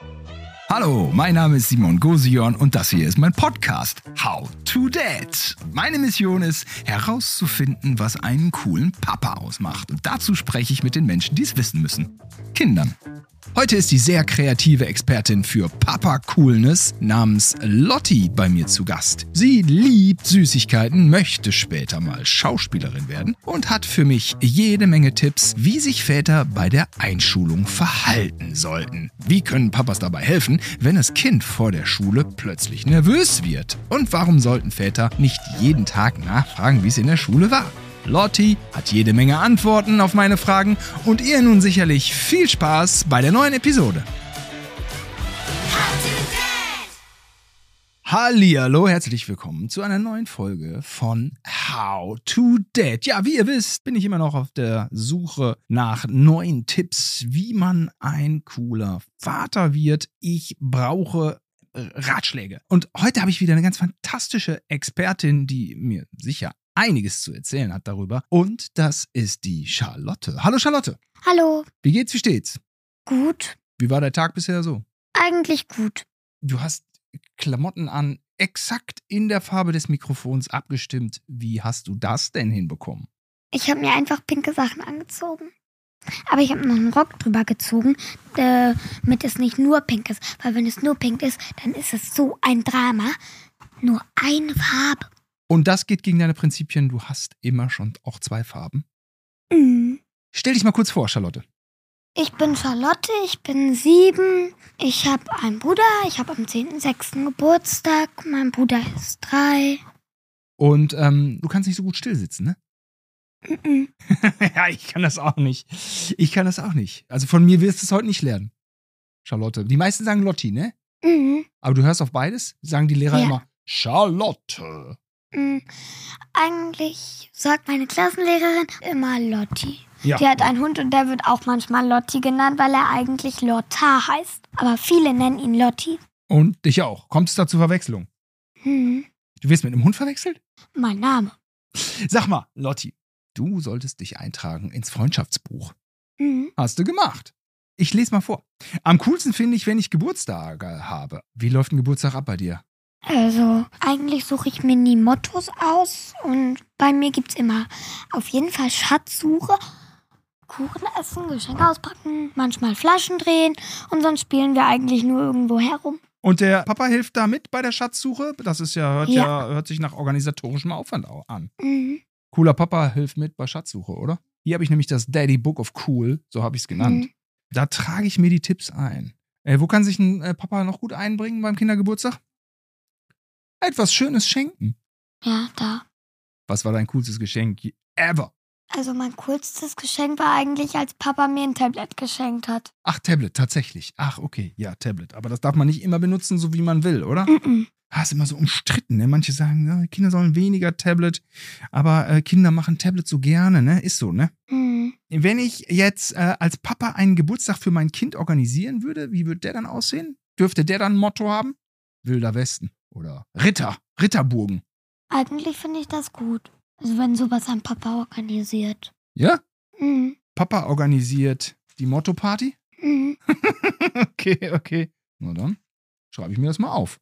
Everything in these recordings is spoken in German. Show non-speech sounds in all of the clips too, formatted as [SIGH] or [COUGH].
Thank you. Hallo, mein Name ist Simon Gosion und das hier ist mein Podcast How to Dad. Meine Mission ist herauszufinden, was einen coolen Papa ausmacht. Und dazu spreche ich mit den Menschen, die es wissen müssen. Kindern. Heute ist die sehr kreative Expertin für Papa-Coolness namens Lotti bei mir zu Gast. Sie liebt Süßigkeiten, möchte später mal Schauspielerin werden und hat für mich jede Menge Tipps, wie sich Väter bei der Einschulung verhalten sollten. Wie können Papas dabei helfen, wenn das Kind vor der Schule plötzlich nervös wird? Und warum sollten Väter nicht jeden Tag nachfragen, wie es in der Schule war? Lotti hat jede Menge Antworten auf meine Fragen und ihr nun sicherlich viel Spaß bei der neuen Episode. Hallihallo, herzlich willkommen zu einer neuen Folge von How to Dad. Ja, wie ihr wisst, bin ich immer noch auf der Suche nach neuen Tipps, wie man ein cooler Vater wird. Ich brauche äh, Ratschläge. Und heute habe ich wieder eine ganz fantastische Expertin, die mir sicher einiges zu erzählen hat darüber. Und das ist die Charlotte. Hallo Charlotte. Hallo. Wie geht's, wie steht's? Gut. Wie war der Tag bisher so? Eigentlich gut. Du hast Klamotten an, exakt in der Farbe des Mikrofons abgestimmt. Wie hast du das denn hinbekommen? Ich habe mir einfach pinke Sachen angezogen. Aber ich habe noch einen Rock drüber gezogen, damit es nicht nur pink ist. Weil wenn es nur pink ist, dann ist es so ein Drama. Nur eine Farbe. Und das geht gegen deine Prinzipien. Du hast immer schon auch zwei Farben. Mhm. Stell dich mal kurz vor, Charlotte. Ich bin Charlotte, ich bin sieben. Ich habe einen Bruder, ich habe am 10.06. Geburtstag. Mein Bruder ist drei. Und ähm, du kannst nicht so gut stillsitzen, ne? Mhm. [LAUGHS] ja, ich kann das auch nicht. Ich kann das auch nicht. Also von mir wirst du es heute nicht lernen. Charlotte. Die meisten sagen Lotti, ne? Mhm. Aber du hörst auf beides? Sagen die Lehrer Ja. immer Charlotte. Mhm. Eigentlich sagt meine Klassenlehrerin immer Lotti. Ja. Die hat einen Hund und der wird auch manchmal Lotti genannt, weil er eigentlich Lotta heißt. Aber viele nennen ihn Lotti. Und dich auch. Kommt es da zur Verwechslung? Hm. Du wirst mit einem Hund verwechselt? Mein Name. Sag mal, Lotti, du solltest dich eintragen ins Freundschaftsbuch. Hm. Hast du gemacht. Ich lese mal vor. Am coolsten finde ich, wenn ich Geburtstage habe. Wie läuft ein Geburtstag ab bei dir? Also, eigentlich suche ich mir nie Mottos aus und bei mir gibt's immer auf jeden Fall Schatzsuche, Kuchen essen, Geschenke auspacken, manchmal Flaschen drehen und sonst spielen wir eigentlich nur irgendwo herum. Und der Papa hilft da mit bei der Schatzsuche? Das ist ja, hört ja, Ja. hört sich nach organisatorischem Aufwand au- an. Mhm. Cooler Papa hilft mit bei Schatzsuche, oder? Hier habe ich nämlich das Daddy Book of Cool, so habe ich es genannt. Mhm. Da trage ich mir die Tipps ein. Äh, wo kann sich ein äh, Papa noch gut einbringen beim Kindergeburtstag? Etwas Schönes schenken. Ja, da. Was war dein coolstes Geschenk ever? Also mein coolstes Geschenk war eigentlich, als Papa mir ein Tablet geschenkt hat. Ach, Tablet, tatsächlich. Ach, okay, ja, Tablet. Aber das darf man nicht immer benutzen, so wie man will, oder? Mhm. Ah, ist immer so umstritten, ne? Manche sagen, ja, Kinder sollen weniger Tablet, aber äh, Kinder machen Tablet so gerne, ne? Ist so, ne? Mhm. Wenn ich jetzt äh, als Papa einen Geburtstag für mein Kind organisieren würde, wie würde der dann aussehen? Dürfte der dann ein Motto haben? Wilder Westen oder Ritter, Ritterburgen. Eigentlich finde ich das gut. Also wenn sowas ein Papa organisiert. Ja? Mhm. Papa organisiert die Motto-Party? Mhm. [LAUGHS] okay, okay. Na dann schreibe ich mir das mal auf.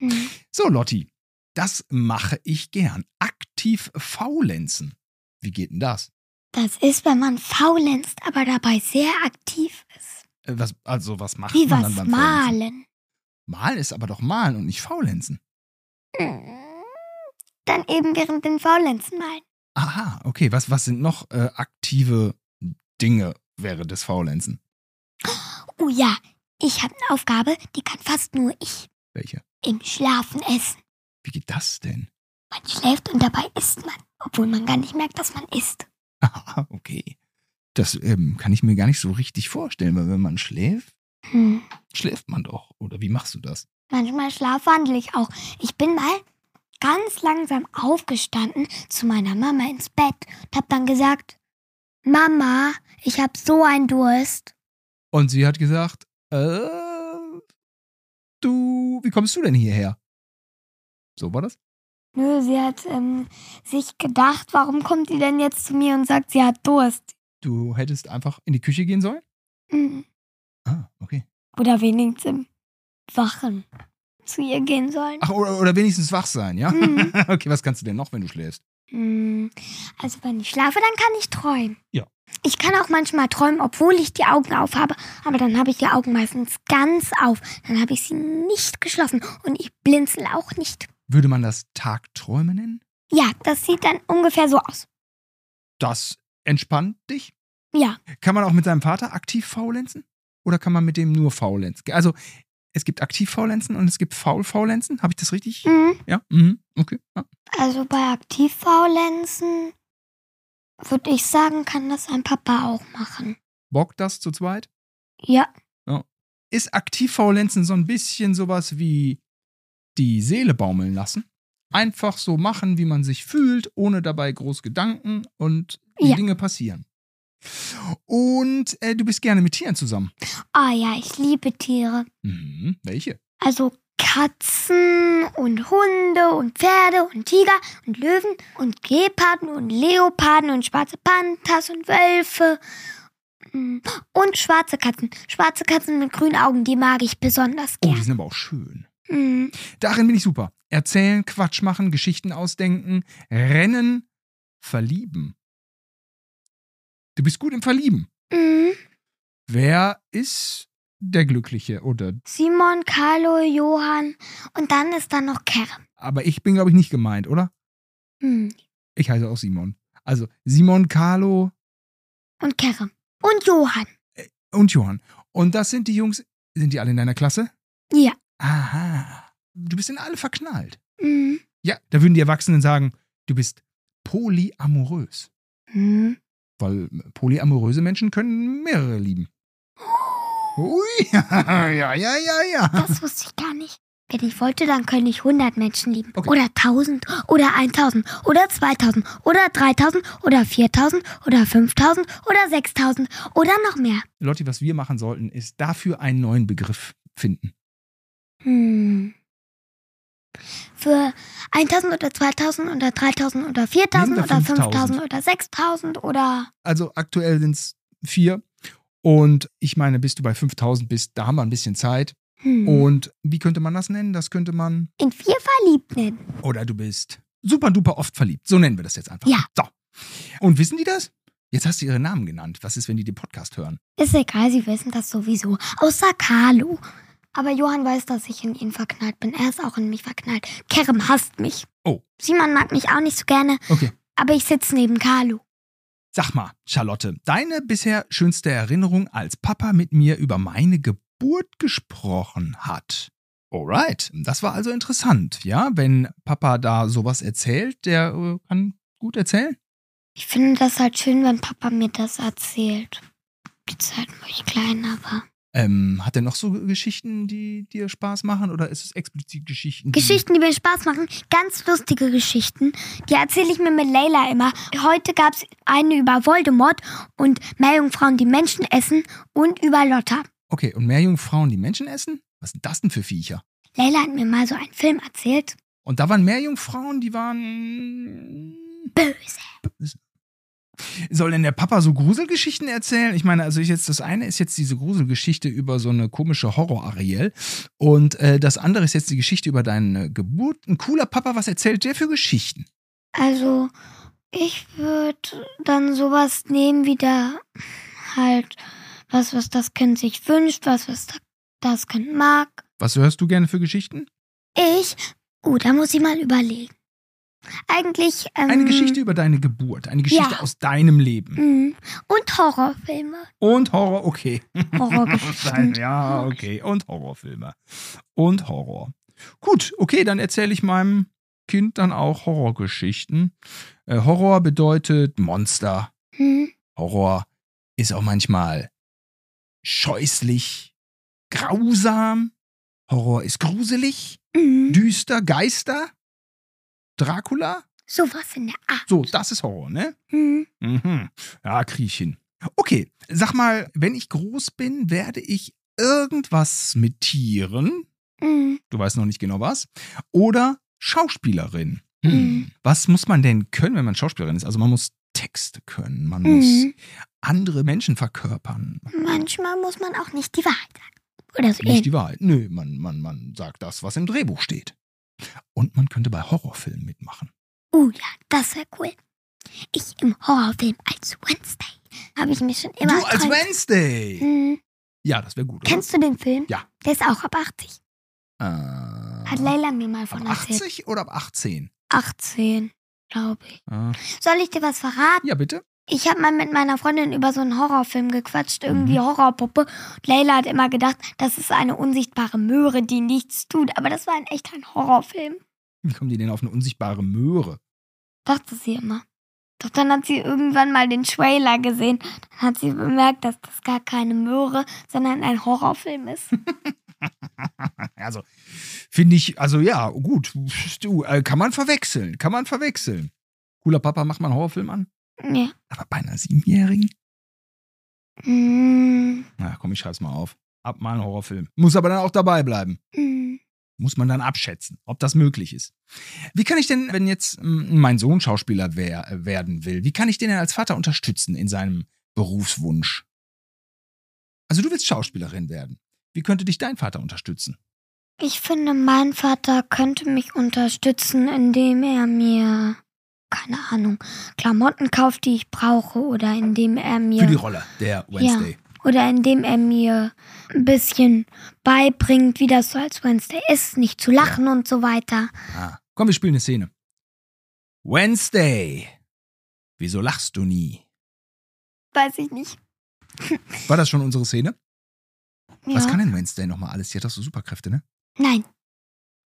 Mhm. So, Lotti, das mache ich gern. Aktiv faulenzen. Wie geht denn das? Das ist, wenn man faulenzt, aber dabei sehr aktiv ist. Äh, Was, also, was macht Wie man was dann beim Faulenzen? malen. Malen ist aber doch malen und nicht faulenzen. Mhm. Dann eben während den Faulenzen malen. Aha, okay. Was, was sind noch äh, aktive Dinge während des Faulenzen? Oh ja, ich habe eine Aufgabe, die kann fast nur ich. Welche? Im Schlafen essen. Wie geht das denn? Man schläft und dabei isst man, obwohl man gar nicht merkt, dass man isst. Aha, okay. Das ähm, kann ich mir gar nicht so richtig vorstellen, weil wenn man schläft, Hm. schläft man doch. Oder wie machst du das? Manchmal schlafwandle ich auch. Ich bin mal ganz langsam aufgestanden zu meiner Mama ins Bett und hab dann gesagt, Mama, ich hab so einen Durst. Und sie hat gesagt, äh, du, wie kommst du denn hierher? So war das? Nö, sie hat ähm, sich gedacht, warum kommt die denn jetzt zu mir und sagt, sie hat Durst? Du hättest einfach in die Küche gehen sollen? Mhm. Ah, okay. Oder wenigstens im Wachen zu ihr gehen sollen. Ach, oder, oder wenigstens wach sein, ja? Mhm. [LAUGHS] okay, was kannst du denn noch, wenn du schläfst? Hm, Also wenn ich schlafe, dann kann ich träumen. Ja. Ich kann auch manchmal träumen, obwohl ich die Augen auf habe, aber dann habe ich die Augen meistens ganz auf. Dann habe ich sie nicht geschlossen und ich blinzel auch nicht. Würde man das Tagträume nennen? Ja, das sieht dann ungefähr so aus. Das entspannt dich? Ja, Kann man auch mit seinem Vater aktiv faulenzen? Oder kann man mit dem nur faulenzen? Also, es gibt aktiv faulenzen und es gibt faul faulenzen. Habe ich das richtig? mhm. Ja? Mhm. Okay. Ja. also bei Aktivfaulenzen würde ich sagen, kann das ein Papa auch machen. Bock das zu zweit? Ja, Ist aktiv faulenzen so ein bisschen sowas wie die Seele baumeln lassen? Einfach so machen, wie man sich fühlt, ohne dabei groß Gedanken und die Ja. Dinge passieren. Und äh, du bist gerne mit Tieren zusammen. ah ja, ich liebe Tiere. Mhm. Welche? Also Katzen und Hunde und Pferde und Tiger und Löwen und Geparden und Leoparden und schwarze Panthers und Wölfe. Mm, Und schwarze Katzen. Schwarze Katzen mit grünen Augen, die mag ich besonders Oh, die sind aber auch schön. Mm, Darin bin ich super. Erzählen, Quatsch machen, Geschichten ausdenken, rennen, verlieben. Du bist gut im Verlieben. mm. Wer ist der Glückliche? Oder Simon, Carlo, Johann und dann ist da noch Kerem. aber ich bin, glaube ich, nicht gemeint, oder? Mm, Ich heiße auch Simon. Also Simon, Carlo Und Kerem. Und Johann. und Johann. Und das sind die Jungs. Sind die alle in deiner Klasse? Ja. Aha. Du bist in alle verknallt. Mm. Ja, da würden die Erwachsenen sagen, du bist polyamorös. Mm. Weil polyamoröse Menschen können mehrere lieben. Ui, [LAUGHS] ja, ja, ja, ja. Das wusste ich gar nicht. Wenn ich wollte, dann könnte ich 100 Menschen lieben. Okay. Oder 1000 oder 1000 oder 2000 oder 3000 oder 4000 oder 5000 oder 6000 oder noch mehr. Lotti, was wir machen sollten, ist dafür einen neuen Begriff finden. Hm. Für 1000 oder 2000 oder 3000 oder 4000 Wir oder sind bei 5000 5000. oder 6000 oder. Also aktuell sind es vier. Und ich meine, bis du bei 5000 bist, da haben wir ein bisschen Zeit. Hm. Und wie könnte man das nennen? Das könnte man. In vier verliebt nennen. Oder du bist super duper oft verliebt. So nennen wir das jetzt einfach. Ja. So. Und wissen die das? Jetzt hast du ihre Namen genannt. Was ist, wenn die den Podcast hören? Ist egal, sie wissen das sowieso. Außer Carlo. Aber Johann weiß, dass ich in ihn verknallt bin. Er ist auch in mich verknallt. Kerem hasst mich. Oh. Simon mag mich auch nicht so gerne, Okay. aber ich sitze neben Carlo. Sag mal, Charlotte, deine bisher schönste Erinnerung, als Papa mit mir über meine Geburt gesprochen hat. Alright, das war also interessant, ja? Wenn Papa da sowas erzählt, der äh, kann gut erzählen. Ich finde das halt schön, wenn Papa mir das erzählt. Die Zeit, wo ich klein war. Ähm, hat er noch so Geschichten, die dir Spaß machen oder ist es explizit Geschichten? die- Geschichten, die mir Spaß machen, ganz lustige Geschichten. Die erzähle ich mir mit Leila immer. Heute gab es eine über Voldemort und Meerjungfrauen, die Menschen essen und über Lotta. Okay, und Meerjungfrauen, die Menschen essen? Was sind das denn für Viecher? Leila hat mir mal so einen Film erzählt. Und da waren Meerjungfrauen, die waren. Böse. Soll denn der Papa so Gruselgeschichten erzählen? Ich meine, also ich jetzt das eine ist jetzt diese Gruselgeschichte über so eine komische Horror-Ariel und äh, das andere ist jetzt die Geschichte über deine Geburt. Ein cooler Papa, was erzählt der für Geschichten? Also, ich würde dann sowas nehmen wie da halt was, was das Kind sich wünscht, was, was das Kind mag. Was hörst du gerne für Geschichten? Ich, oh, da muss ich mal überlegen. Eigentlich, ähm, Eine Geschichte über deine Geburt, eine Geschichte Ja. aus deinem Leben. mh, Und Horrorfilme. Und Horror, okay. Horrorgeschichten. [LAUGHS] ja, okay. Und Horrorfilme. Und Horror. Gut, okay, dann erzähle ich meinem Kind dann auch Horrorgeschichten. Äh, Horror bedeutet Monster. Hm, Horror ist auch manchmal scheußlich, grausam. Horror ist gruselig, mh, düster, Geister. Dracula? sowas in der Art. So, das ist Horror, ne? Hm, Mhm. Ja, krieg ich hin. Okay, sag mal, wenn ich groß bin, werde ich irgendwas mit Tieren, mh, du weißt noch nicht genau was, oder Schauspielerin. Hm. Mhm. Was muss man denn können, wenn man Schauspielerin ist? Also man muss Texte können, man muss mh. andere Menschen verkörpern. Manchmal muss man auch nicht die Wahrheit sagen. oder so Nicht die Wahrheit. Nö, man, man, man sagt das, was im Drehbuch steht. Und man könnte bei Horrorfilmen mitmachen. Uh, ja, das wäre cool. Ich im Horrorfilm als Wednesday. Habe ich mir schon immer du als träumt. Wednesday! Hm, Ja, das wäre gut, oder? Kennst du den Film? Ja. Der ist auch ab 80. äh, Hat Leila mir mal ab von erzählt. 80 oder ab 18? 18, glaube ich. Äh, Soll ich dir was verraten? ja, bitte? Ich habe mal mit meiner Freundin über so einen Horrorfilm gequatscht, irgendwie Mhm. Horrorpuppe. Und Leila hat immer gedacht, das ist eine unsichtbare Möhre, die nichts tut. Aber das war ein echt ein Horrorfilm. Wie kommen die denn auf eine unsichtbare Möhre? Dachte sie immer. Doch dann hat sie irgendwann mal den Trailer gesehen. Dann hat sie bemerkt, dass das gar keine Möhre, sondern ein Horrorfilm ist. [LAUGHS] Also, finde ich, also ja, gut. Du, äh, kann man verwechseln, kann man verwechseln. Cooler Papa, macht mal einen Horrorfilm an. Ja. Aber bei einer Siebenjährigen? Mm, Na komm, ich schreib's mal auf. Ab mal einen Horrorfilm. Muss aber dann auch dabei bleiben. mm. Muss man dann abschätzen, ob das möglich ist. Wie kann ich denn, wenn jetzt mm, mein Sohn Schauspieler wer äh, werden will, wie kann ich den denn als Vater unterstützen in seinem Berufswunsch? Also du willst Schauspielerin werden. Wie könnte dich dein Vater unterstützen? Ich finde, mein Vater könnte mich unterstützen, indem er mir, keine Ahnung, Klamotten kauft, die ich brauche, oder indem er mir. Für die Rolle der Wednesday. Oder indem er mir ein bisschen beibringt, wie das so als Wednesday ist, nicht zu lachen und so weiter. Ah. Komm, wir spielen eine Szene. Wednesday. Wieso lachst du nie? Weiß ich nicht. War das schon unsere Szene? [LAUGHS] Ja. Was kann denn Wednesday nochmal alles? Die hat doch so Superkräfte, ne? Nein,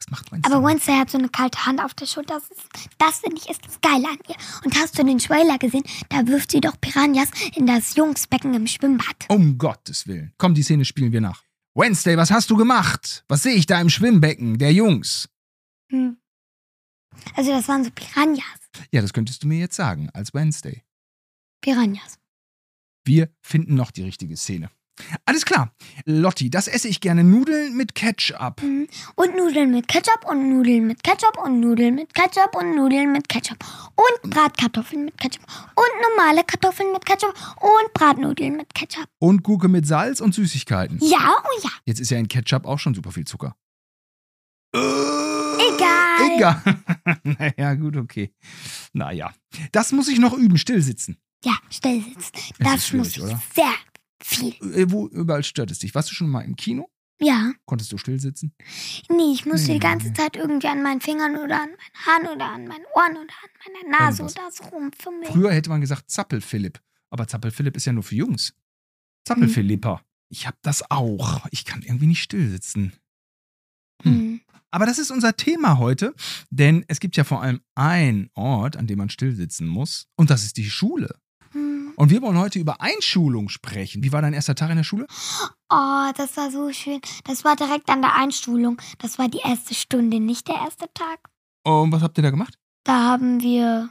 Was macht Wednesday? aber Wednesday hat so eine kalte Hand auf der Schulter. Das, ist, das finde ich ist das Geile an ihr. Und hast du den Trailer gesehen? Da wirft sie doch Piranhas in das Jungsbecken im Schwimmbad. Um Gottes Willen. Komm, die Szene spielen wir nach. Wednesday, was hast du gemacht? Was sehe ich da im Schwimmbecken der Jungs? Hm. Also das waren so Piranhas. Ja, das könntest du mir jetzt sagen, als Wednesday. Piranhas. Wir finden noch die richtige Szene. Alles klar. Lotti, das esse ich gerne. Nudeln mit Ketchup. Mhm. Und Nudeln mit Ketchup und Nudeln mit Ketchup und Nudeln mit Ketchup und Nudeln mit Ketchup. Und Bratkartoffeln mit Ketchup. Und normale Kartoffeln mit Ketchup und Bratnudeln mit Ketchup. Und Gurke mit Salz und Süßigkeiten. Ja, oh ja. Jetzt ist ja in Ketchup auch schon super viel Zucker. Egal. Egal. [LAUGHS] naja, gut, okay. Naja. Das muss ich noch üben, still sitzen. Ja, still sitzen. ist Das muss ich oder? sehr viel. Äh, Wo überall stört es dich? Warst du schon mal im Kino? Ja. Konntest du still sitzen? Nee, ich musste Nee. die ganze Zeit irgendwie an meinen Fingern oder an meinen Haaren oder an meinen Ohren oder an meiner Nase Irgendwas. oder so rumfummeln. Früher hätte man gesagt Zappel-Philipp. Aber Zappel-Philipp ist ja nur für Jungs. Zappel-Philippa. Ich hab das auch. Ich kann irgendwie nicht still sitzen. Hm. Aber das ist unser Thema heute, denn es gibt ja vor allem einen Ort, an dem man still sitzen muss, und das ist die Schule. Und wir wollen heute über Einschulung sprechen. Wie war dein erster Tag in der Schule? Oh, das war so schön. Das war direkt an der Einschulung. Das war die erste Stunde, nicht der erste Tag. Und was habt ihr da gemacht? Da haben wir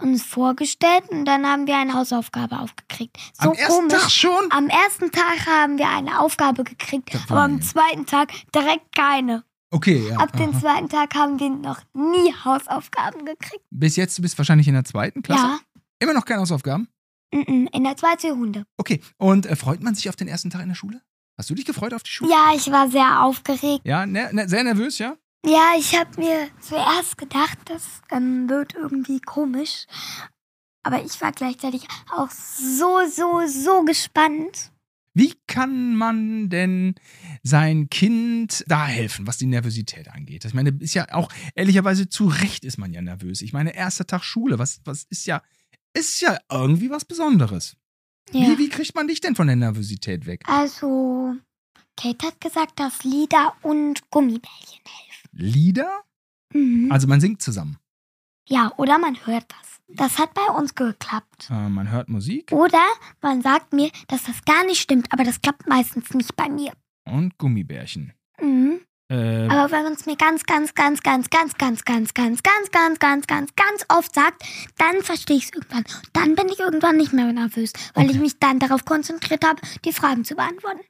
uns vorgestellt und dann haben wir eine Hausaufgabe aufgekriegt. So Am ersten komisch. Tag schon? Am ersten Tag haben wir eine Aufgabe gekriegt, aber am zweiten Tag direkt keine. Okay, ja. Ab dem zweiten Tag haben wir noch nie Hausaufgaben gekriegt. Bis jetzt, du bist wahrscheinlich in der zweiten Klasse? Ja, Immer noch keine Hausaufgaben? Mhm, in der zweiten Runde. Okay. Und äh, freut man sich auf den ersten Tag in der Schule? Hast du dich gefreut auf die Schule? Ja, ich war sehr aufgeregt. Ja, ne, ne, sehr nervös, ja? Ja, ich habe mir zuerst gedacht, das ähm, wird irgendwie komisch. Aber ich war gleichzeitig auch so, so, so gespannt. Wie kann man denn sein Kind da helfen, was die Nervosität angeht? Ich meine, ist ja auch, ehrlicherweise, zu Recht ist man ja nervös. Ich meine, erster Tag Schule, was, was ist ja, ist ja irgendwie was Besonderes. Ja. Wie, wie kriegt man dich denn von der Nervosität weg? Also, Kate hat gesagt, dass Lieder und Gummibärchen helfen. Lieder? Mhm. Also man singt zusammen. ja, oder man hört was. Das hat bei uns geklappt. Äh, man hört Musik Oder man sagt mir, dass das gar nicht stimmt, aber das klappt meistens nicht bei mir. und Gummibärchen. Mhm. Äh, Aber wenn man es mir ganz, ganz, ganz, ganz, ganz, ganz, ganz, ganz, ganz, ganz, ganz, ganz, ganz oft sagt, dann verstehe ich es irgendwann. Dann bin ich irgendwann nicht mehr nervös, weil ich mich dann darauf konzentriert habe, die Fragen zu beantworten.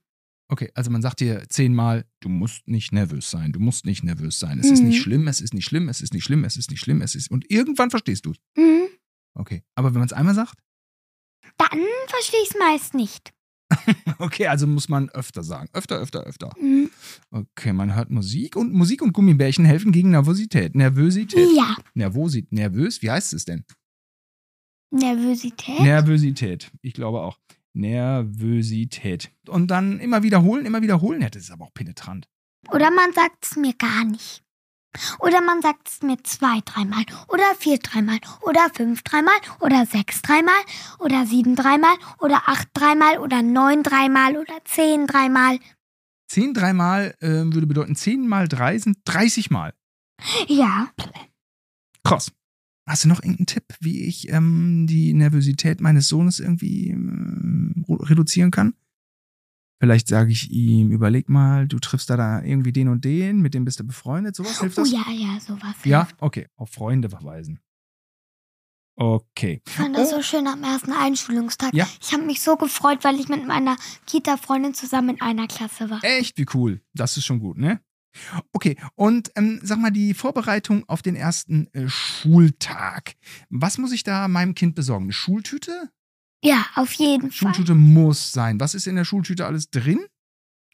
okay, also man sagt dir zehnmal, du musst nicht nervös sein, du musst nicht nervös sein. Es ist Mhm. nicht schlimm, es ist nicht schlimm, es ist nicht schlimm, es ist nicht schlimm, es ist. Und irgendwann verstehst du es. Mhm. Okay. Aber wenn man es einmal sagt, Dann verstehe ich es meist nicht. [LAUGHS] Okay, also muss man öfter sagen. Öfter, öfter, öfter. Mhm. Okay, man hört Musik und Musik und Gummibärchen helfen gegen Nervosität. Nervosität. Ja, Nervosi nervös? Wie heißt es denn? Nervosität. Nervosität. Ich glaube auch. Nervosität. Und dann immer wiederholen, immer wiederholen. Ja, das ist aber auch penetrant. Oder man sagt es mir gar nicht. Oder man sagt es mir zwei, dreimal. Oder vier, dreimal. Oder fünf, dreimal. Oder sechs, dreimal. Oder sieben, dreimal. Oder acht, dreimal. Oder neun, dreimal. Oder zehn, dreimal. Zehn dreimal ähm, würde bedeuten, zehn mal drei sind 30 Mal. Ja. Krass. Hast du noch irgendeinen Tipp, wie ich ähm, die Nervosität meines Sohnes irgendwie ähm, reduzieren kann? Vielleicht sage ich ihm, überleg mal, du triffst da, da irgendwie den und den, mit dem bist du befreundet, sowas hilft Oh das? ja, ja, sowas. Ja, hilft. okay, auf Freunde verweisen. Okay. Ich fand das Oh. so schön am ersten Einschulungstag. Ja. Ich habe mich so gefreut, weil ich mit meiner Kita-Freundin zusammen in einer Klasse war. Echt, wie cool. Das ist schon gut, ne? Okay, und ähm, sag mal, die Vorbereitung auf den ersten äh, Schultag. Was muss ich da meinem Kind besorgen? Eine Schultüte? Ja, auf jeden Fall. Schultüte muss sein. Was ist in der Schultüte alles drin?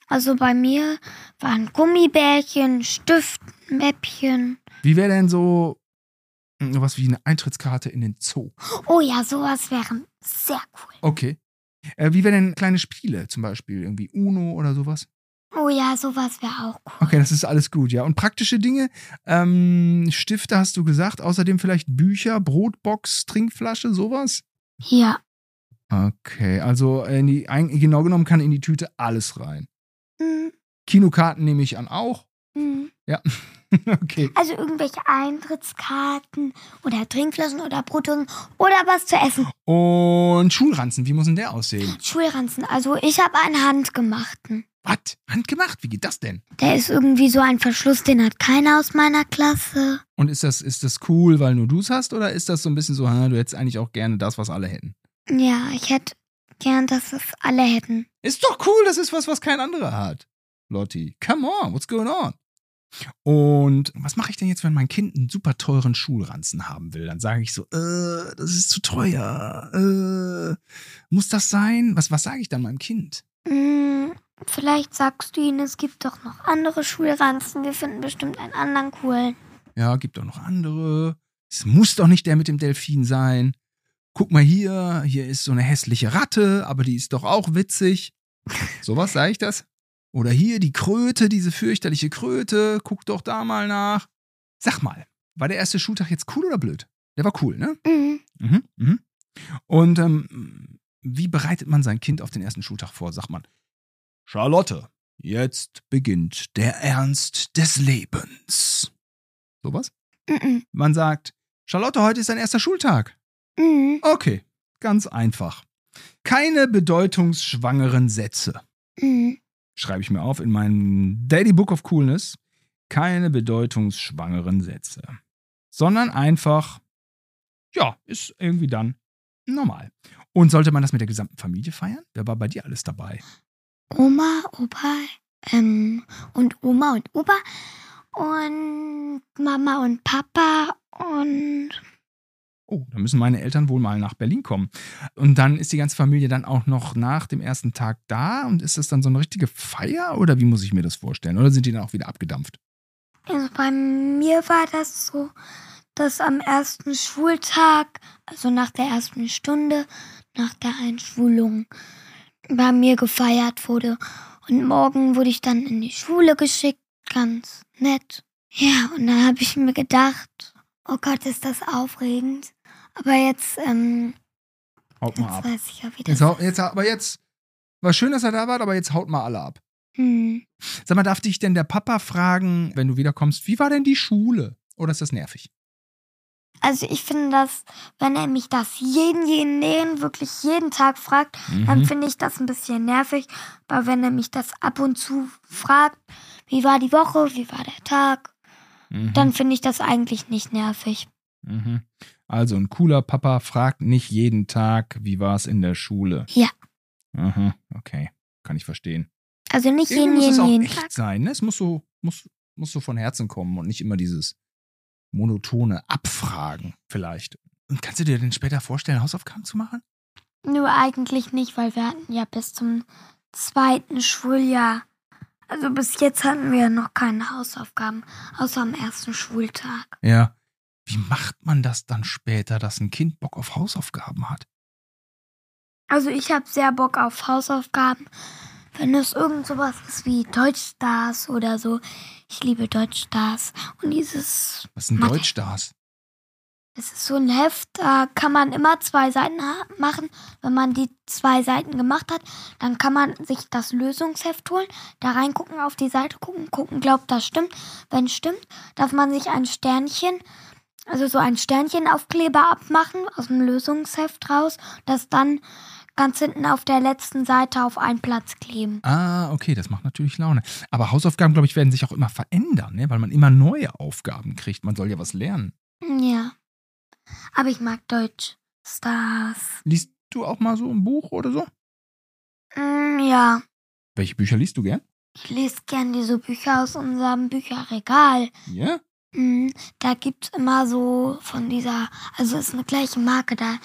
Also bei mir waren Gummibärchen, Stift, Mäppchen. Wie wäre denn so hm, was wie eine Eintrittskarte in den Zoo? Oh ja, sowas wäre sehr cool. Okay. Äh, wie wären denn kleine Spiele, zum Beispiel irgendwie Uno oder sowas? Oh ja, sowas wäre auch cool. Okay, das ist alles gut, ja. Und praktische Dinge, ähm, Stifte hast du gesagt, außerdem vielleicht Bücher, Brotbox, Trinkflasche, sowas? Ja. Okay, also in die, genau genommen kann in die Tüte alles rein. Hm, Kinokarten nehme ich an auch. hm. [LAUGHS] okay. Also irgendwelche Eintrittskarten oder Trinkflaschen oder Brotdosen oder was zu essen. Und Schulranzen, wie muss denn der aussehen? Schulranzen. Also ich habe einen handgemachten. Was? Handgemacht? Wie geht das denn? Der ist irgendwie so ein Verschluss, den hat keiner aus meiner Klasse. Und ist das, ist das cool, weil nur du es hast? Oder ist das so ein bisschen so, ha, du hättest eigentlich auch gerne das, was alle hätten? Ja, ich hätte gern, dass es alle hätten. Ist doch cool, das ist was, was kein anderer hat. Lotti, come on, what's going on? Und was mache ich denn jetzt, wenn mein Kind einen super teuren Schulranzen haben will? Dann sage ich so, äh, das ist zu teuer. Äh, muss das sein? Was, was sage ich dann meinem Kind? Hm, vielleicht sagst du ihnen, es gibt doch noch andere Schulranzen. Wir finden bestimmt einen anderen coolen. Ja, gibt doch noch andere. Es muss doch nicht der mit dem Delfin sein. Guck mal hier, hier ist so eine hässliche Ratte, aber die ist doch auch witzig. Sowas sage ich das? Oder hier die Kröte, diese fürchterliche Kröte, guck doch da mal nach. Sag mal, war der erste Schultag jetzt cool oder blöd? Der war cool, ne? Mhm. Mhm, mhm. Und ähm, wie bereitet man sein Kind auf den ersten Schultag vor? Sagt man, Charlotte, jetzt beginnt der Ernst des Lebens. Sowas? Mhm. Man sagt, Charlotte, heute ist dein erster Schultag. Mhm. Okay, ganz einfach. Keine bedeutungsschwangeren Sätze. Mhm. Schreibe ich mir auf in meinem Daily Book of Coolness. Keine bedeutungsschwangeren Sätze. Sondern einfach, ja, ist irgendwie dann normal. Und sollte man das mit der gesamten Familie feiern? Wer war bei dir alles dabei? Oma, Opa, ähm, und Oma und Opa und Mama und Papa und Oh, da müssen meine Eltern wohl mal nach Berlin kommen. Und dann ist die ganze Familie dann auch noch nach dem ersten Tag da und ist das dann so eine richtige Feier oder wie muss ich mir das vorstellen? Oder sind die dann auch wieder abgedampft? also bei mir war das so, dass am ersten Schultag, also nach der ersten Stunde, nach der Einschulung, bei mir gefeiert wurde. Und morgen wurde ich dann in die Schule geschickt, ganz nett. Ja, und dann habe ich mir gedacht, oh Gott, ist das aufregend. Aber jetzt, ähm, Haut mal jetzt ab. weiß ich ja, wie das Jetzt, hau- jetzt, aber jetzt, war schön, dass er da war, aber jetzt haut mal alle ab. Hm. Sag mal, darf dich denn der Papa fragen, wenn du wiederkommst, wie war denn die Schule? Oder ist das nervig? Also ich finde das, wenn er mich das jeden, jeden, jeden, wirklich jeden Tag fragt, dann Mhm. finde ich das ein bisschen nervig. Aber wenn er mich das ab und zu fragt, wie war die Woche, wie war der Tag, Mhm. dann finde ich das eigentlich nicht nervig. Mhm. Also ein cooler Papa fragt nicht jeden Tag, wie war es in der Schule. Ja. Aha, okay, kann ich verstehen. Also nicht jeden, muss es jeden, auch jeden echt Tag. sein. Ne? Es muss so, muss, muss so von Herzen kommen und nicht immer dieses monotone Abfragen vielleicht. Und kannst du dir denn später vorstellen, Hausaufgaben zu machen? Nur eigentlich nicht, weil wir hatten ja bis zum zweiten Schuljahr. Also bis jetzt hatten wir noch keine Hausaufgaben, außer am ersten Schultag. Ja. Wie macht man das dann später, dass ein Kind Bock auf Hausaufgaben hat? Also ich habe sehr Bock auf Hausaufgaben. Wenn es irgend sowas ist wie Deutschstars oder so. Ich liebe Deutschstars. Und dieses, Was sind. Deutschstars? es ist so ein Heft, da kann man immer zwei Seiten machen. Wenn man die zwei Seiten gemacht hat, dann kann man sich das Lösungsheft holen, da reingucken, auf die Seite gucken, gucken, glaubt das stimmt. Wenn stimmt, darf man sich ein Sternchen, also so ein Sternchenaufkleber abmachen aus dem Lösungsheft raus, das dann ganz hinten auf der letzten Seite auf einen Platz kleben. Ah, okay, das macht natürlich Laune. Aber Hausaufgaben, glaube ich, werden sich auch immer verändern, ne? weil man immer neue Aufgaben kriegt. Man soll ja was lernen. Ja. Aber ich mag Deutsch. Stars. Liest du auch mal so ein Buch oder so? Mm, ja. Welche Bücher liest du gern? Ich lese gern diese Bücher aus unserem Bücherregal. Ja? Mm, Da gibt's immer so von dieser, also ist eine gleiche Marke, da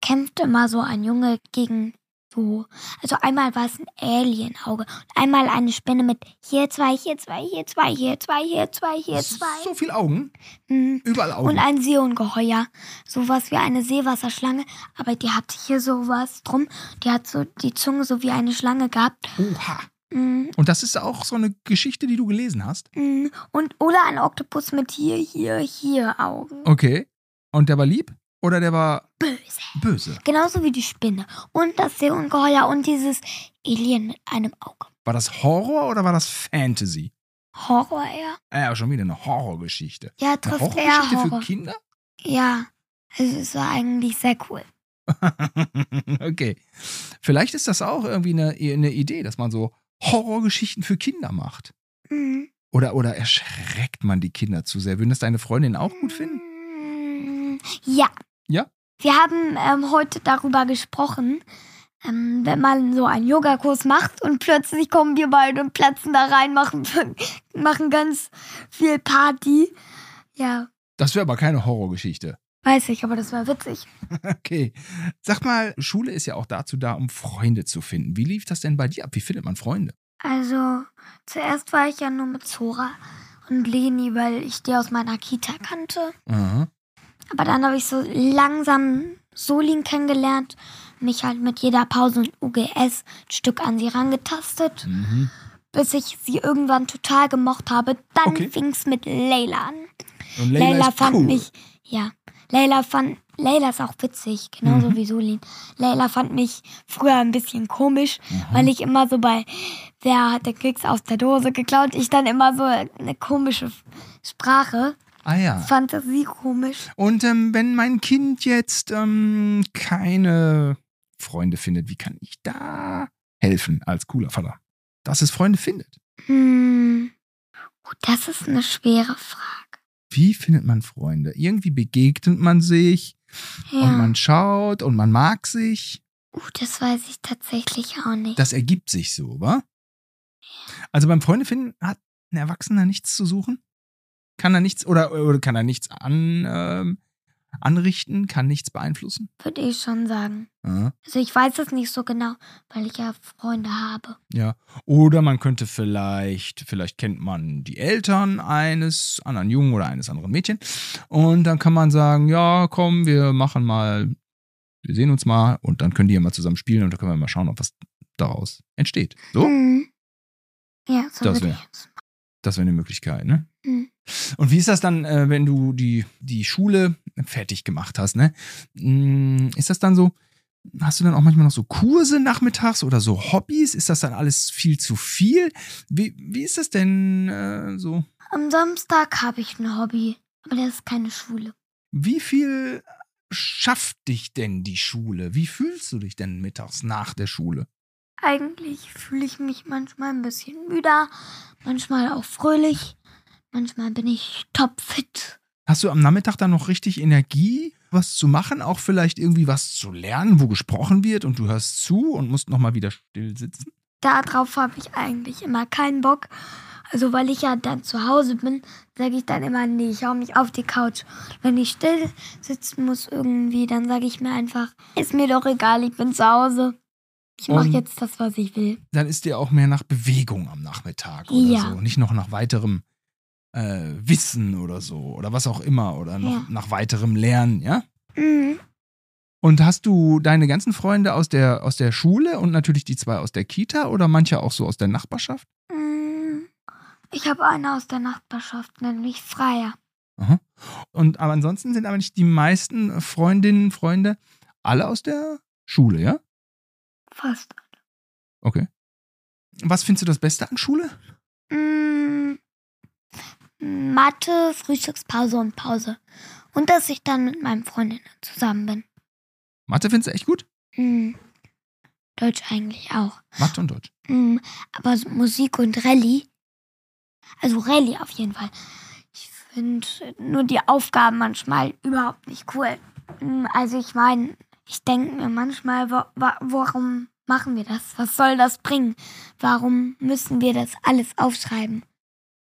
kämpft immer so ein Junge gegen so. Also einmal war es ein Alien-Auge und einmal eine Spinne mit hier zwei, hier zwei, hier zwei, hier zwei, hier zwei, hier zwei. So viel Augen? Mm. Überall Augen. Und ein Seeungeheuer. Sowas wie eine Seewasserschlange, aber die hat hier sowas drum. Die hat so die Zunge so wie eine Schlange gehabt. Oha. Mm, Und das ist auch so eine Geschichte, die du gelesen hast? mm. Und oder ein Oktopus mit hier, hier, hier Augen. Okay. Und der war lieb? Oder der war Böse. böse? Genauso wie die Spinne. Und das Seeungeheuer und dieses Alien mit einem Auge. War das Horror oder war das Fantasy? Horror eher. Ah Ja, schon wieder eine Horrorgeschichte. Ja, Eine trifft eher Horrorgeschichte Horror. für Kinder? Ja. Also es war eigentlich sehr cool. [LAUGHS] okay. Vielleicht ist das auch irgendwie eine, eine Idee, dass man so Horrorgeschichten für Kinder macht. Mhm. Oder, oder erschreckt man die Kinder zu sehr? Würden das deine Freundin auch gut finden? Mm, Ja. Ja? Wir haben ähm, heute darüber gesprochen, ähm, wenn man so einen Yogakurs macht und plötzlich kommen wir beide und platzen da rein, machen, [LAUGHS] machen ganz viel Party. Ja, Das wäre aber keine Horrorgeschichte. Weiß ich, aber das war witzig. [LAUGHS] Okay. Sag mal, Schule ist ja auch dazu da, um Freunde zu finden. Wie lief das denn bei dir ab? Wie findet man Freunde? Also, zuerst war ich ja nur mit Zora und Leni, weil ich die aus meiner Kita kannte. Aha. Aber dann habe ich so langsam Solin kennengelernt, mich halt mit jeder Pause und UGS ein Stück an sie rangetastet, Mhm. bis ich sie irgendwann total gemocht habe. Dann Okay. fing's mit Leila an. Und Leila, Leila, fand cool. mich, ja, Leila fand, Leila ist auch witzig, genauso Mhm. wie Solin. Leila fand mich früher ein bisschen komisch, Mhm. weil ich immer so bei, wer hat den Keks aus der Dose geklaut, ich dann immer so eine komische Sprache, Ah ja. Fantasie komisch. Und ähm, wenn mein Kind jetzt ähm, keine Freunde findet, wie kann ich da helfen als cooler Vater? Dass es Freunde findet. Hm, oh, das ist eine schwere Frage. Wie findet man Freunde? Irgendwie begegnet man sich Ja, und man schaut und man mag sich. uh, das weiß ich tatsächlich auch nicht. Das ergibt sich so, wa? Also beim Freunde finden hat ein Erwachsener nichts zu suchen? Kann er nichts oder, oder kann er nichts an, ähm, anrichten? Kann nichts beeinflussen? Würde ich schon sagen. Ja. Also ich weiß es nicht so genau, weil ich ja Freunde habe. Ja, oder man könnte vielleicht, vielleicht kennt man die Eltern eines anderen Jungen oder eines anderen Mädchen und dann kann man sagen, ja, komm, wir machen mal, wir sehen uns mal und dann können die ja mal zusammen spielen und dann können wir mal schauen, ob was daraus entsteht. So, Hm. Ja, so Das würde wär- ich jetzt das wäre eine Möglichkeit, ne? Mhm. Und wie ist das dann, äh, wenn du die, die Schule fertig gemacht hast, ne? Mm, Ist das dann so, hast du dann auch manchmal noch so Kurse nachmittags oder so Hobbys? Ist das dann alles viel zu viel? Wie, wie ist das denn äh, so? Am Samstag habe ich ein Hobby, aber das ist keine Schule. Wie viel schafft dich denn die Schule? Wie fühlst du dich denn mittags nach der Schule? Eigentlich fühle ich mich manchmal ein bisschen müder, manchmal auch fröhlich, manchmal bin ich topfit. Hast du am Nachmittag dann noch richtig Energie, was zu machen? Auch vielleicht irgendwie was zu lernen, wo gesprochen wird und du hörst zu und musst nochmal wieder still sitzen? Darauf habe ich eigentlich immer keinen Bock. Also weil ich ja dann zu Hause bin, sage ich dann immer, nee, ich hau mich auf die Couch. Wenn ich still sitzen muss irgendwie, dann sage ich mir einfach, ist mir doch egal, ich bin zu Hause. Ich mache jetzt das, was ich will. Dann ist dir auch mehr nach Bewegung am Nachmittag oder Ja. so. Nicht noch nach weiterem äh, Wissen oder so. Oder was auch immer. Oder noch Ja. nach weiterem Lernen, ja? Mhm. Und hast du deine ganzen Freunde aus der, aus der Schule und natürlich die zwei aus der Kita oder manche auch so aus der Nachbarschaft? Mm, Ich habe eine aus der Nachbarschaft, nämlich Freier. Aha. Und aber ansonsten sind aber nicht die meisten Freundinnen, Freunde alle aus der Schule, ja? Fast. Okay. Was findest du das Beste an Schule? Mm, Mathe, Frühstückspause und Pause. Und dass ich dann mit meinen Freundinnen zusammen bin. Mathe findest du echt gut? Mm, Deutsch eigentlich auch. Mathe und Deutsch. Mm, aber Musik und Rallye. Also Rallye auf jeden Fall. Ich finde nur die Aufgaben manchmal überhaupt nicht cool. Mm, Also ich meine, ich denke mir manchmal, wa wa warum machen wir das? Was soll das bringen? Warum müssen wir das alles aufschreiben?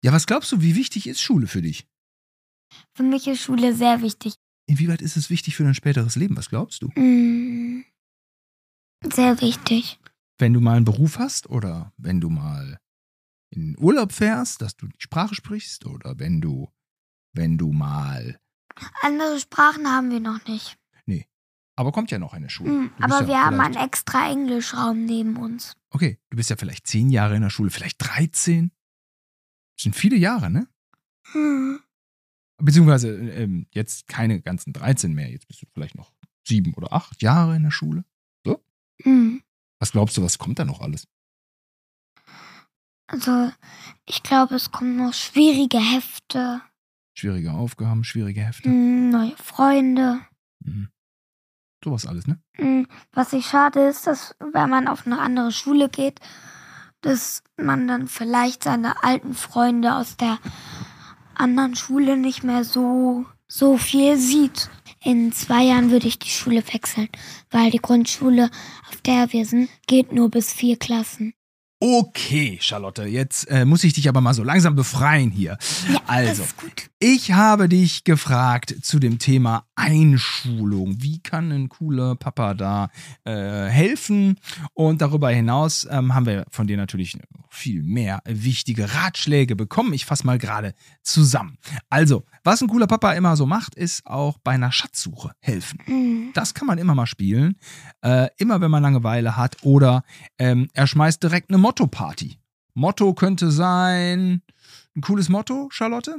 Ja, was glaubst du, wie wichtig ist Schule für dich? Für mich ist Schule sehr wichtig. Inwieweit ist es wichtig für dein späteres Leben? Was glaubst du? Mm, Sehr wichtig. Wenn du mal einen Beruf hast oder wenn du mal in Urlaub fährst, dass du die Sprache sprichst oder wenn du, wenn du mal. Andere Sprachen haben wir noch nicht. Aber kommt ja noch eine Schule. Bist Aber ja wir haben einen extra Englischraum neben uns. Okay, du bist ja vielleicht zehn Jahre in der Schule, vielleicht 13. Das sind viele Jahre, ne? Hm. Beziehungsweise ähm, jetzt keine ganzen 13 mehr. Jetzt bist du vielleicht noch sieben oder acht Jahre in der Schule. Hm. Was glaubst du, was kommt da noch alles? Also, ich glaube, es kommen noch schwierige Hefte, Schwierige Aufgaben, schwierige Hefte. hm, neue Freunde. Mhm. Sowas alles, ne? Hm, Was ich schade ist, dass wenn man auf eine andere Schule geht, dass man dann vielleicht seine alten Freunde aus der anderen Schule nicht mehr so, so viel sieht. In zwei Jahren würde ich die Schule wechseln, weil die Grundschule, auf der wir sind, geht nur bis vier Klassen. Okay, Charlotte, jetzt äh, muss ich dich aber mal so langsam befreien hier. Ja, Also. das ist gut. Ich habe dich gefragt zu dem Thema Einschulung. Wie kann ein cooler Papa da äh, helfen? Und darüber hinaus ähm, haben wir von dir natürlich viel mehr wichtige Ratschläge bekommen. Ich fasse mal gerade zusammen. Also, was ein cooler Papa immer so macht, ist auch bei einer Schatzsuche helfen. Hm. Das kann man immer mal spielen. Äh, immer wenn man Langeweile hat. Oder ähm, er schmeißt direkt eine Motto-Party. Motto könnte sein. Ein cooles Motto, Charlotte?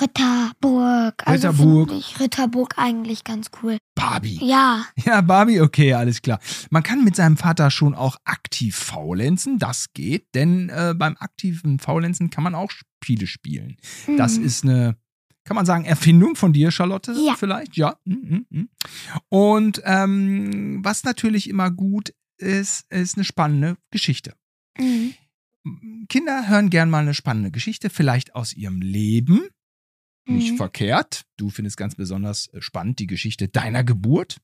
Ritterburg. Also Ritterburg. ich Ritterburg eigentlich ganz cool. Barbie. Ja, Ja, Barbie, okay, alles klar. Man kann mit seinem Vater schon auch aktiv faulenzen, das geht, denn äh, beim aktiven Faulenzen kann man auch Spiele spielen. Das hm. ist eine, kann man sagen, Erfindung von dir, Charlotte, Ja. vielleicht? Ja. Mm, mm, mm. Und ähm, was natürlich immer gut ist, ist eine spannende Geschichte. Hm. Kinder hören gern mal eine spannende Geschichte, vielleicht aus ihrem Leben. Nicht Mhm. verkehrt. Du findest ganz besonders äh, spannend die Geschichte deiner Geburt.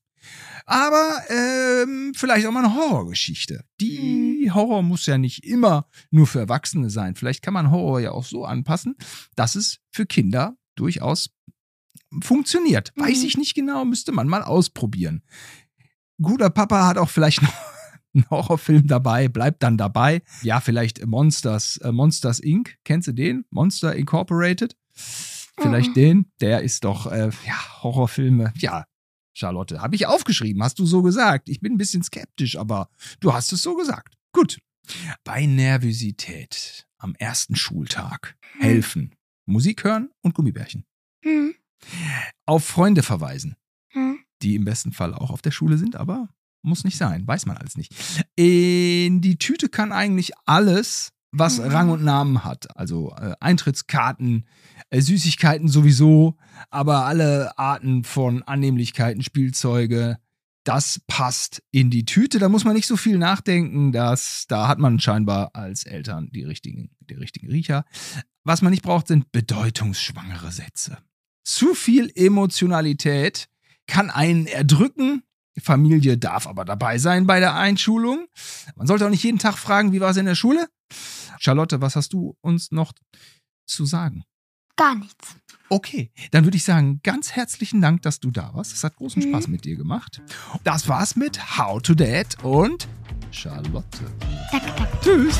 Aber ähm, vielleicht auch mal eine Horrorgeschichte. Die Horror muss ja nicht immer nur für Erwachsene sein. Vielleicht kann man Horror ja auch so anpassen, dass es für Kinder durchaus funktioniert. Weiß Mhm. ich nicht genau, müsste man mal ausprobieren. Guter Papa hat auch vielleicht [LAUGHS] noch einen Horrorfilm dabei, bleibt dann dabei. Ja, vielleicht Monsters, äh, Monsters Inc. Kennst du den? Monster Incorporated? Vielleicht Mhm. den? Der ist doch, äh, ja, Horrorfilme. Ja, Charlotte, habe ich aufgeschrieben, hast du so gesagt. Ich bin ein bisschen skeptisch, aber du hast es so gesagt. Gut. Bei Nervosität am ersten Schultag helfen. Musik hören und Gummibärchen. Hm. Auf Freunde verweisen, Hm. die im besten Fall auch auf der Schule sind, aber muss nicht sein, weiß man alles nicht. In die Tüte kann eigentlich alles, was Mhm. Rang und Namen hat. Also äh, Eintrittskarten, äh, Süßigkeiten sowieso, aber alle Arten von Annehmlichkeiten, Spielzeuge, das passt in die Tüte. Da muss man nicht so viel nachdenken. Das, da hat man scheinbar als Eltern die richtigen, die richtigen Riecher. Was man nicht braucht, sind bedeutungsschwangere Sätze. Zu viel Emotionalität kann einen erdrücken. Familie darf aber dabei sein bei der Einschulung. Man sollte auch nicht jeden Tag fragen, wie war es in der Schule? Charlotte, was hast du uns noch zu sagen? Gar nichts. Okay, dann würde ich sagen, ganz herzlichen Dank, dass du da warst. Es hat großen Mhm. Spaß mit dir gemacht. Das war's mit How to Dad und Charlotte. Danke, danke. Tschüss.